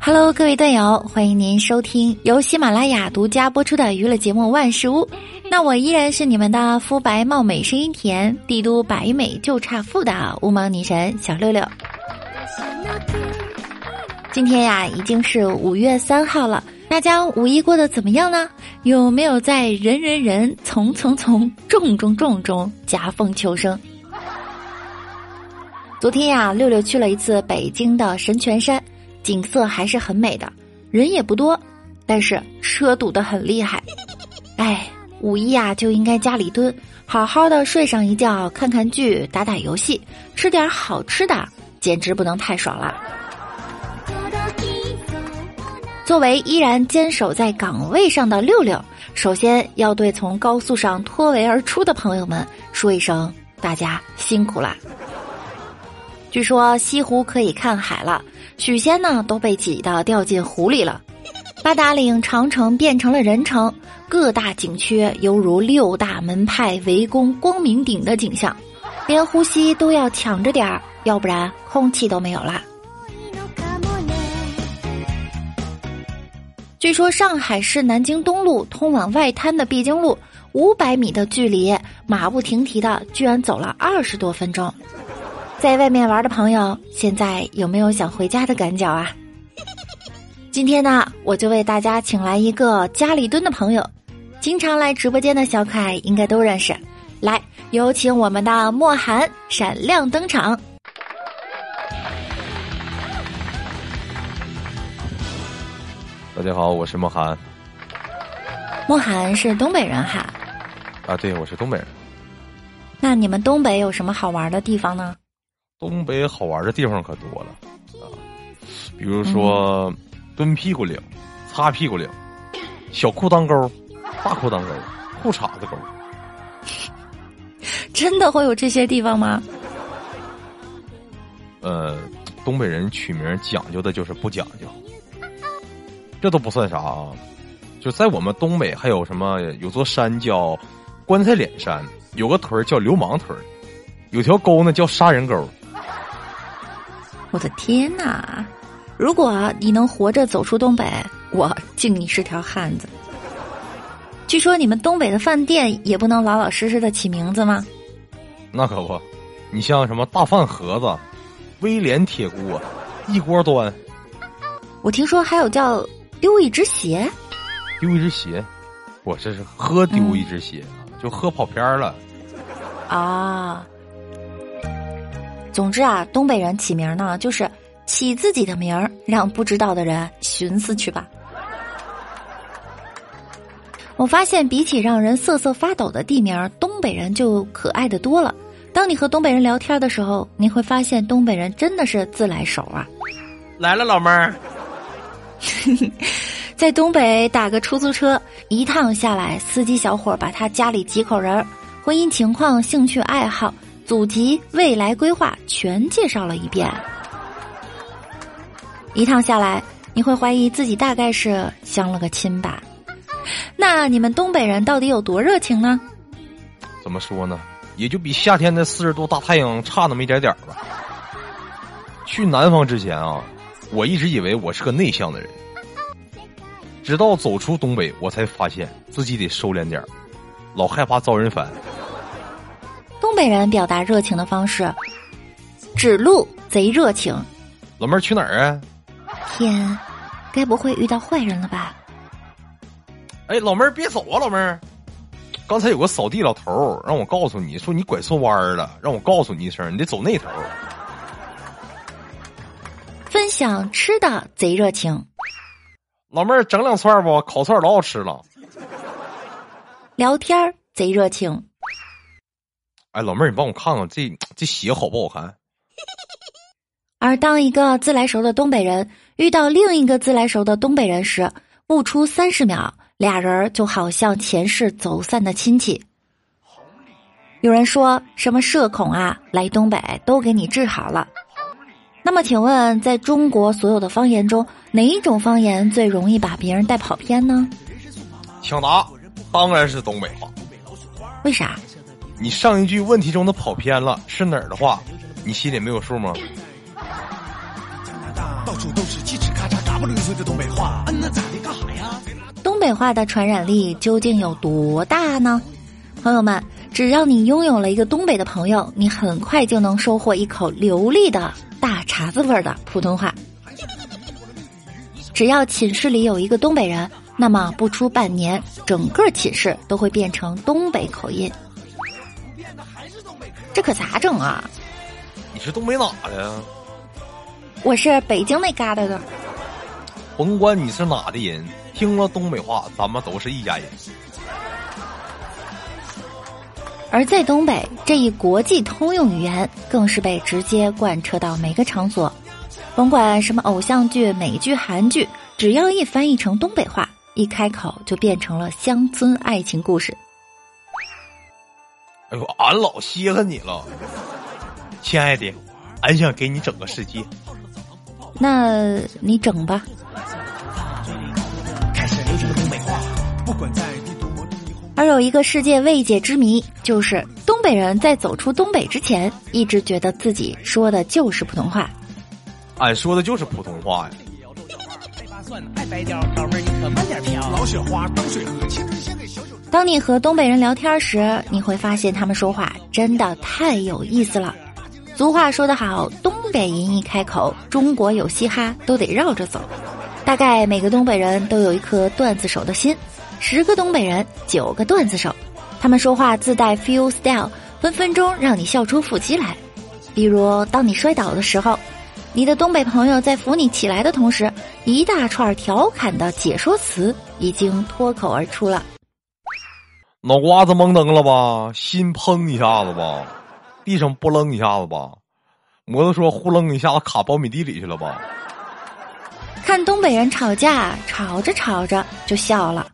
Hello，各位段友，欢迎您收听由喜马拉雅独家播出的娱乐节目《万事屋》。那我依然是你们的肤白貌美、声音甜、帝都白美就差富的乌毛女神小六六。今天呀，已经是五月三号了，大家五一过得怎么样呢？有没有在人人人、从从从、众众众中夹缝求生？昨天呀，六六去了一次北京的神泉山。景色还是很美的，人也不多，但是车堵得很厉害。哎，五一啊就应该家里蹲，好好的睡上一觉，看看剧，打打游戏，吃点好吃的，简直不能太爽了。作为依然坚守在岗位上的六六，首先要对从高速上脱围而出的朋友们说一声：大家辛苦了。据说西湖可以看海了。许仙呢都被挤到掉进湖里了，八达岭长城变成了人城，各大景区犹如六大门派围攻光明顶的景象，连呼吸都要抢着点儿，要不然空气都没有了。据说上海市南京东路通往外滩的必经路五百米的距离，马不停蹄的居然走了二十多分钟。在外面玩的朋友，现在有没有想回家的赶脚啊？今天呢，我就为大家请来一个家里蹲的朋友，经常来直播间的小可爱应该都认识。来，有请我们的莫寒闪亮登场。大家好，我是莫寒。莫寒是东北人哈？啊，对，我是东北人。那你们东北有什么好玩的地方呢？东北好玩的地方可多了啊，比如说蹲屁股岭、擦屁股岭、小裤裆沟、大裤裆沟、裤衩子沟，真的会有这些地方吗？呃，东北人取名讲究的就是不讲究，这都不算啥啊。就在我们东北，还有什么有座山叫棺材脸山，有个屯叫流氓屯，有条沟呢叫杀人沟。我的天哪！如果你能活着走出东北，我敬你是条汉子。据说你们东北的饭店也不能老老实实的起名字吗？那可不，你像什么大饭盒子、威廉铁锅、一锅端。我听说还有叫丢一只鞋。丢一只鞋，我这是喝丢一只鞋，就喝跑偏了。啊。总之啊，东北人起名呢，就是起自己的名儿，让不知道的人寻思去吧。我发现，比起让人瑟瑟发抖的地名，东北人就可爱的多了。当你和东北人聊天的时候，你会发现东北人真的是自来熟啊。来了，老妹儿，在东北打个出租车，一趟下来，司机小伙把他家里几口人、婚姻情况、兴趣爱好。祖籍、未来规划全介绍了一遍，一趟下来，你会怀疑自己大概是相了个亲吧？那你们东北人到底有多热情呢？怎么说呢？也就比夏天的四十度大太阳差那么一点点儿吧。去南方之前啊，我一直以为我是个内向的人，直到走出东北，我才发现自己得收敛点儿老害怕遭人烦。东北人表达热情的方式，指路贼热情。老妹儿去哪儿啊？天，该不会遇到坏人了吧？哎，老妹儿别走啊，老妹儿！刚才有个扫地老头儿让我告诉你说你拐错弯了，让我告诉你一声，你得走那头。分享吃的贼热情。老妹儿整两串不？烤串老好吃了。聊天贼热情。哎，老妹儿，你帮我看看这这鞋好不好看？而当一个自来熟的东北人遇到另一个自来熟的东北人时，不出三十秒，俩人就好像前世走散的亲戚。有人说什么社恐啊，来东北都给你治好了。那么，请问，在中国所有的方言中，哪一种方言最容易把别人带跑偏呢？抢答，当然是东北话。为啥？你上一句问题中的跑偏了是哪儿的话，你心里没有数吗？处都是叽叽咔嚓、嘎不溜碎的东北话。嗯，那咋的？干哈呀？东北话的传染力究竟有多大呢？朋友们，只要你拥有了一个东北的朋友，你很快就能收获一口流利的大碴子味儿的普通话。只要寝室里有一个东北人，那么不出半年，整个寝室都会变成东北口音。这可咋整啊？你是东北哪的呀？我是北京那旮瘩的。甭管你是哪的人，听了东北话，咱们都是一家人。而在东北，这一国际通用语言更是被直接贯彻到每个场所。甭管什么偶像剧、美剧、韩剧，只要一翻译成东北话，一开口就变成了乡村爱情故事。哎呦，俺老稀罕你了，亲爱的，俺想给你整个世界。那你整吧。而有一个世界未解之谜，就是东北人在走出东北之前，一直觉得自己说的就是普通话。俺说的就是普通话呀。当当你和东北人聊天时，你会发现他们说话真的太有意思了。俗话说得好，东北人一开口，中国有嘻哈都得绕着走。大概每个东北人都有一颗段子手的心。十个东北人，九个段子手，他们说话自带 feel style，分分钟让你笑出腹肌来。比如，当你摔倒的时候，你的东北朋友在扶你起来的同时，一大串调侃的解说词已经脱口而出了。脑瓜子懵登了吧？心砰一下子吧？地上不楞一下子吧？摩托车呼楞一下子卡苞米地里去了吧？看东北人吵架，吵着吵着就笑了。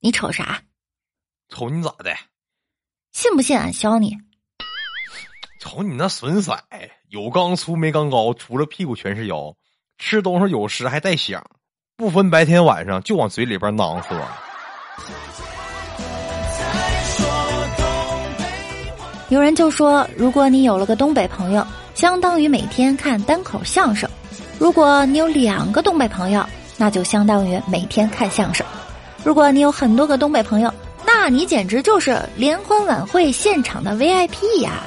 你瞅啥？瞅你咋的？信不信俺削你？瞅你那损色，有刚粗没刚高，除了屁股全是腰，吃东西有时还带响，不分白天晚上就往嘴里边囊是有人就说，如果你有了个东北朋友，相当于每天看单口相声；如果你有两个东北朋友，那就相当于每天看相声。如果你有很多个东北朋友，那你简直就是联欢晚会现场的 VIP 呀！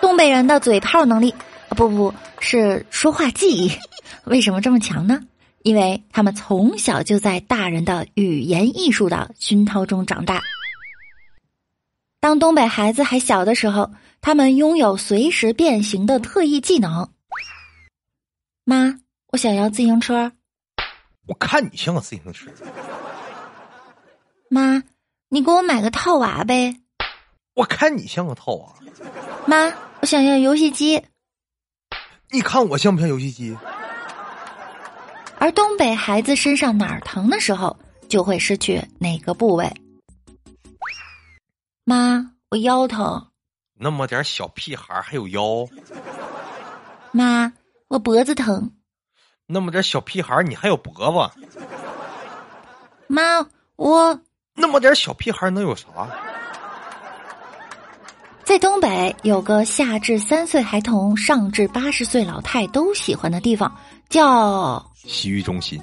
东北人的嘴炮能力啊，不不是说话技艺，为什么这么强呢？因为他们从小就在大人的语言艺术的熏陶中长大。当东北孩子还小的时候，他们拥有随时变形的特异技能。妈，我想要自行车。我看你像个自行车。妈，你给我买个套娃呗！我看你像个套娃。妈，我想要游戏机。你看我像不像游戏机？而东北孩子身上哪儿疼的时候，就会失去哪个部位。妈，我腰疼。那么点小屁孩还有腰？妈，我脖子疼。那么点小屁孩你还有脖子？妈，我。那么点小屁孩能有啥？在东北有个下至三岁孩童，上至八十岁老太都喜欢的地方，叫洗浴中心。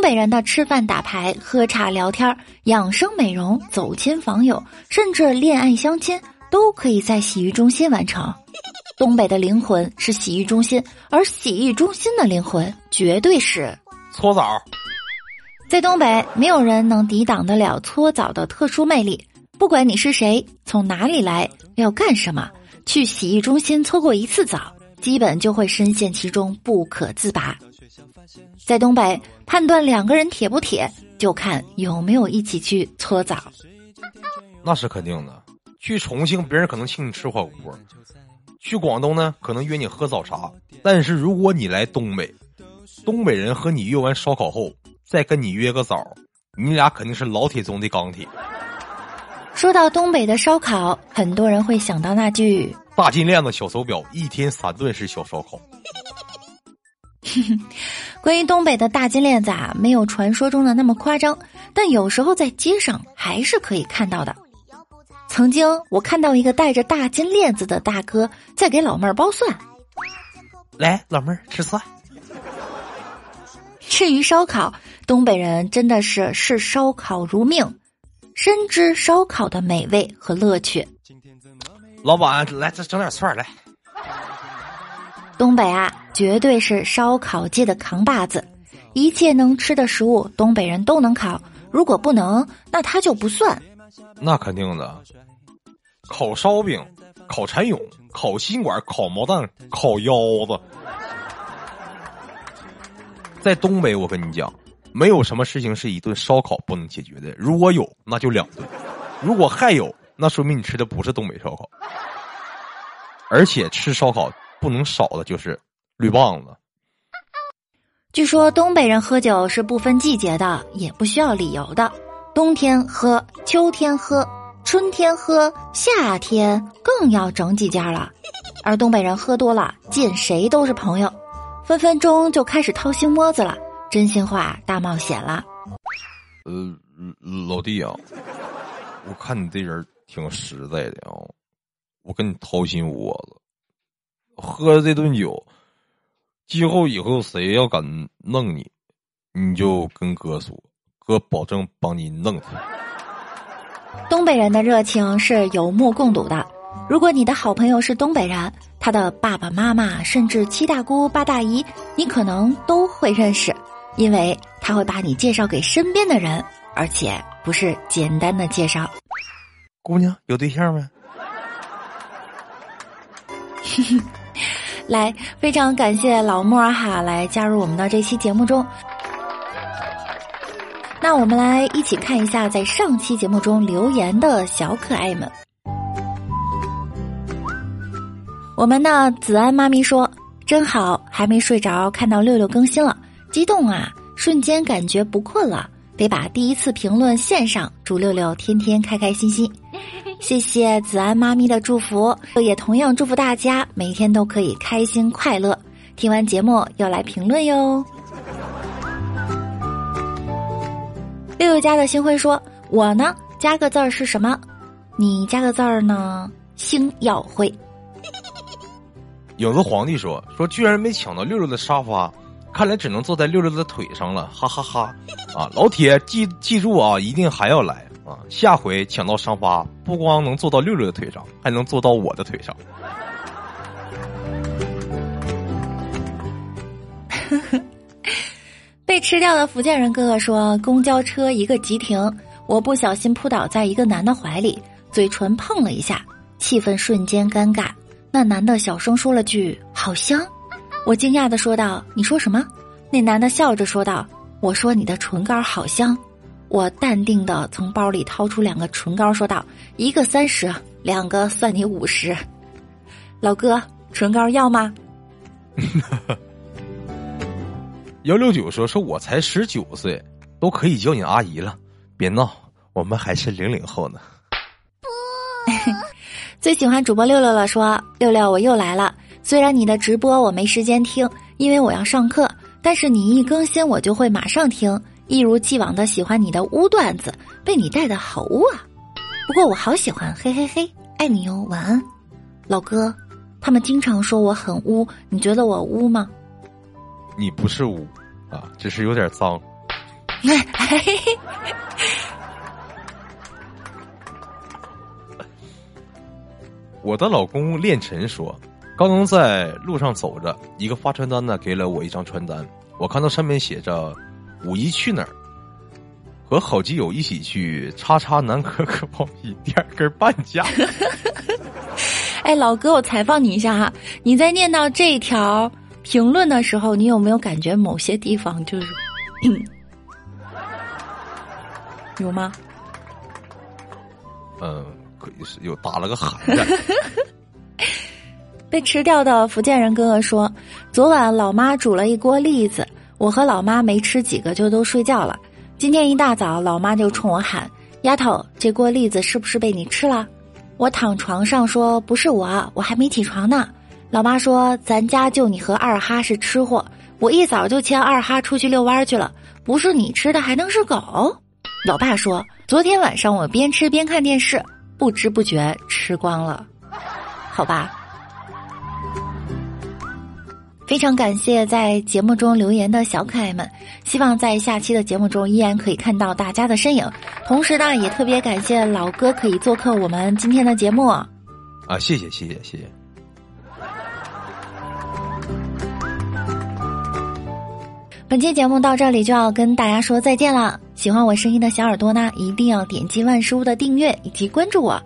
东北人的吃饭、打牌、喝茶、聊天、养生、美容、走亲访友，甚至恋爱相亲，都可以在洗浴中心完成。东北的灵魂是洗浴中心，而洗浴中心的灵魂绝对是搓澡。在东北，没有人能抵挡得了搓澡的特殊魅力。不管你是谁，从哪里来，要干什么，去洗浴中心搓过一次澡，基本就会深陷其中不可自拔。在东北，判断两个人铁不铁，就看有没有一起去搓澡。那是肯定的。去重庆，别人可能请你吃火锅；去广东呢，可能约你喝早茶。但是如果你来东北，东北人和你约完烧烤后。再跟你约个澡，你俩肯定是老铁中的钢铁。说到东北的烧烤，很多人会想到那句“大金链子小手表，一天三顿是小烧烤”。关于东北的大金链子啊，没有传说中的那么夸张，但有时候在街上还是可以看到的。曾经我看到一个带着大金链子的大哥在给老妹儿剥蒜。来，老妹儿吃蒜。至于烧烤，东北人真的是视烧烤如命，深知烧烤的美味和乐趣。老板，来，再整点串来。东北啊，绝对是烧烤界的扛把子，一切能吃的食物，东北人都能烤。如果不能，那他就不算。那肯定的，烤烧饼、烤蚕蛹、烤心管、烤毛蛋、烤腰子。在东北，我跟你讲，没有什么事情是一顿烧烤不能解决的。如果有，那就两顿；如果还有，那说明你吃的不是东北烧烤。而且吃烧烤不能少的就是绿棒子。据说东北人喝酒是不分季节的，也不需要理由的。冬天喝，秋天喝，春天喝，夏天更要整几家了。而东北人喝多了，见谁都是朋友，分分钟就开始掏心窝子了，真心话大冒险了。呃，老弟啊，我看你这人挺实在的啊，我跟你掏心窝子，喝了这顿酒，今后以后谁要敢弄你，你就跟哥说。哥保证帮你弄他。东北人的热情是有目共睹的。如果你的好朋友是东北人，他的爸爸妈妈甚至七大姑八大姨，你可能都会认识，因为他会把你介绍给身边的人，而且不是简单的介绍。姑娘有对象没？来，非常感谢老莫哈来加入我们的这期节目中。那我们来一起看一下在上期节目中留言的小可爱们。我们的子安妈咪说：“真好，还没睡着，看到六六更新了，激动啊！瞬间感觉不困了，得把第一次评论献上，祝六六天天开开心心。谢谢子安妈咪的祝福，也同样祝福大家每天都可以开心快乐。听完节目要来评论哟。”六六家的星辉说：“我呢，加个字儿是什么？你加个字儿呢？星耀辉。”影子皇帝说：“说居然没抢到六六的沙发，看来只能坐在六六的腿上了，哈哈哈！啊，老铁，记记住啊，一定还要来啊！下回抢到沙发，不光能坐到六六的腿上，还能坐到我的腿上。”被吃掉的福建人哥哥说：“公交车一个急停，我不小心扑倒在一个男的怀里，嘴唇碰了一下，气氛瞬间尴尬。那男的小声说了句‘好香’，我惊讶的说道：‘你说什么？’那男的笑着说道：‘我说你的唇膏好香。’我淡定的从包里掏出两个唇膏，说道：‘一个三十，两个算你五十。’老哥，唇膏要吗？” 幺六九说：“说我才十九岁，都可以叫你阿姨了，别闹，我们还是零零后呢。”最喜欢主播六六了，说六六我又来了。虽然你的直播我没时间听，因为我要上课，但是你一更新我就会马上听，一如既往的喜欢你的污段子，被你带的好污啊！不过我好喜欢，嘿嘿嘿，爱你哟，晚安，老哥。他们经常说我很污，你觉得我污吗？你不是污，啊，只是有点脏。我的老公练晨说，刚刚在路上走着，一个发传单的给了我一张传单，我看到上面写着“五一去哪儿”，和好基友一起去叉叉南可可泡皮第二根半价。哎，老哥，我采访你一下哈，你在念到这一条。评论的时候，你有没有感觉某些地方就是有吗？嗯，可以是又打了个寒战。被吃掉的福建人哥哥说：“昨晚老妈煮了一锅栗子，我和老妈没吃几个就都睡觉了。今天一大早，老妈就冲我喊：‘丫头，这锅栗子是不是被你吃了？’我躺床上说：‘不是我，我还没起床呢。’”老妈说：“咱家就你和二哈是吃货，我一早就牵二哈出去遛弯去了。不是你吃的，还能是狗？”老爸说：“昨天晚上我边吃边看电视，不知不觉吃光了。”好吧。非常感谢在节目中留言的小可爱们，希望在下期的节目中依然可以看到大家的身影。同时呢，也特别感谢老哥可以做客我们今天的节目。啊，谢谢谢谢谢谢。本期节目到这里就要跟大家说再见了。喜欢我声音的小耳朵呢，一定要点击万事屋的订阅以及关注我。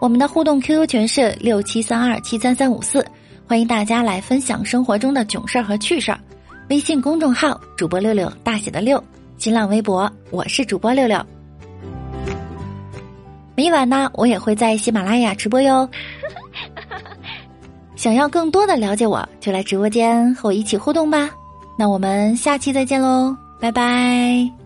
我们的互动 QQ 群是六七三二七三三五四。欢迎大家来分享生活中的囧事儿和趣事儿。微信公众号主播六六大写的六，新浪微博我是主播六六。每晚呢，我也会在喜马拉雅直播哟。想要更多的了解我，就来直播间和我一起互动吧。那我们下期再见喽，拜拜。